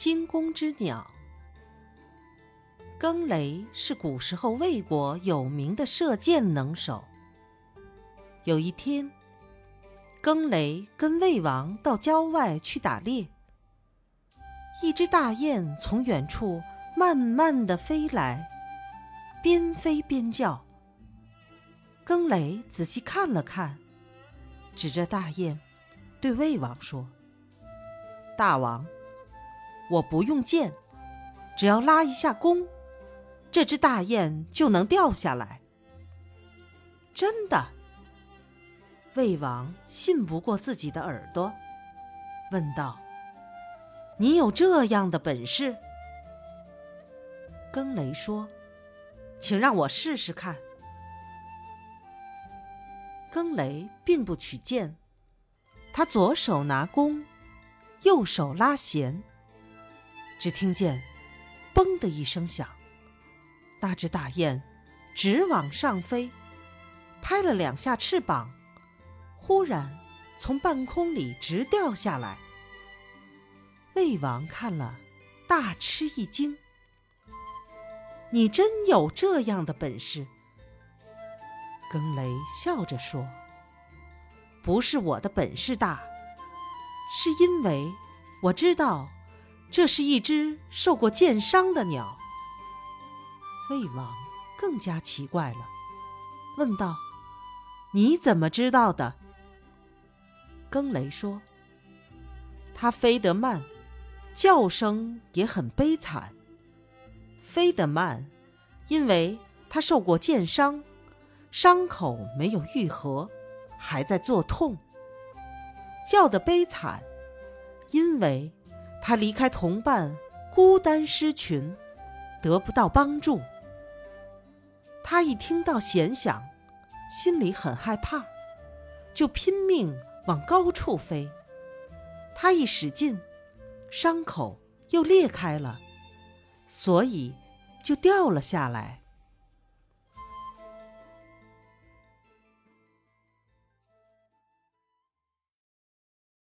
惊弓之鸟。更雷是古时候魏国有名的射箭能手。有一天，更雷跟魏王到郊外去打猎，一只大雁从远处慢慢的飞来，边飞边叫。更雷仔细看了看，指着大雁，对魏王说：“大王，我不用箭，只要拉一下弓。”这只大雁就能掉下来。真的，魏王信不过自己的耳朵，问道：“你有这样的本事？”更雷说：“请让我试试看。”更雷并不取剑，他左手拿弓，右手拉弦。只听见“嘣”的一声响。那只大雁直往上飞，拍了两下翅膀，忽然从半空里直掉下来。魏王看了，大吃一惊：“你真有这样的本事？”更雷笑着说：“不是我的本事大，是因为我知道这是一只受过箭伤的鸟。”魏王更加奇怪了，问道：“你怎么知道的？”更雷说：“它飞得慢，叫声也很悲惨。飞得慢，因为它受过箭伤，伤口没有愈合，还在作痛；叫得悲惨，因为他离开同伴，孤单失群，得不到帮助。”他一听到弦响，心里很害怕，就拼命往高处飞。他一使劲，伤口又裂开了，所以就掉了下来。